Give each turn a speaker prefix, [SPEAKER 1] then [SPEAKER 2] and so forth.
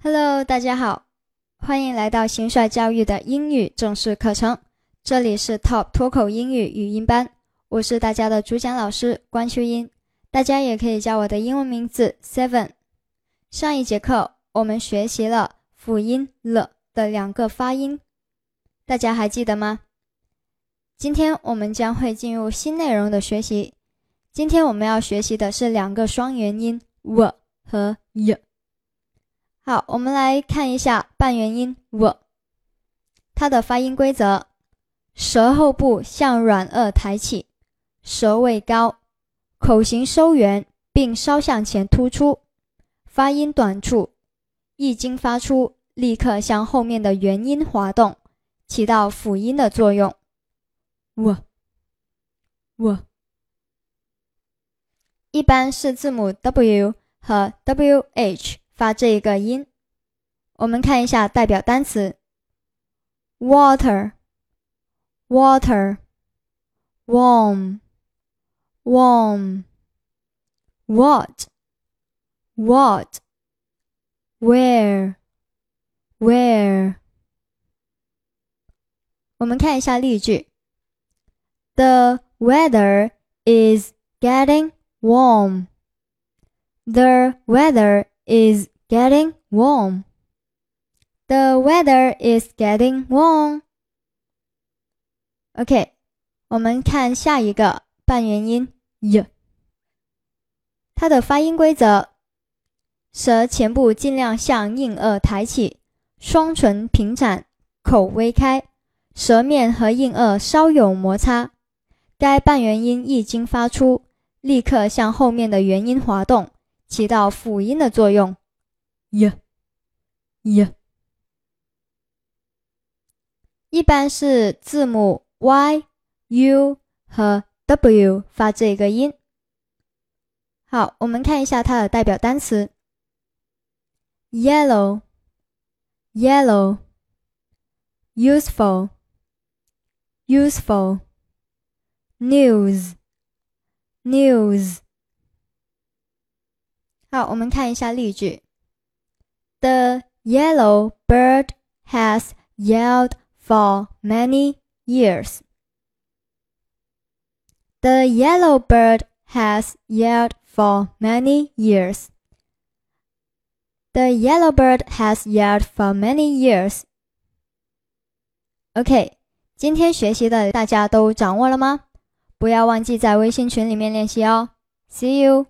[SPEAKER 1] Hello，大家好，欢迎来到新帅教育的英语正式课程。这里是 Top 脱口英语语音班，我是大家的主讲老师关秋英，大家也可以叫我的英文名字 Seven。上一节课我们学习了辅音了的两个发音，大家还记得吗？今天我们将会进入新内容的学习。今天我们要学习的是两个双元音 w 和 y。好，我们来看一下半元音 w，它的发音规则：舌后部向软腭抬起，舌位高，口型收圆并稍向前突出，发音短处，一经发出，立刻向后面的元音滑动，起到辅音的作用。w w 一般是字母 w 和 wh。发这一个音，我们看一下代表单词：water，warm，warm，what，what，where，where。我们看一下例句：The weather is getting warm. The weather is getting warm. The weather is getting warm. OK，我们看下一个半元音 y，它的发音规则：舌前部尽量向硬腭抬起，双唇平展，口微开，舌面和硬腭稍有摩擦。该半元音一经发出，立刻向后面的元音滑动。起到辅音的作用，y，y，一般是字母 y、u 和 w 发这个音。好，我们看一下它的代表单词：yellow、yellow、useful、useful、news、news。好，我们看一下例句。The yellow bird has yelled for many years. The yellow bird has yelled for many years. The yellow bird has yelled for many years. OK，今天学习的大家都掌握了吗？不要忘记在微信群里面练习哦。See you.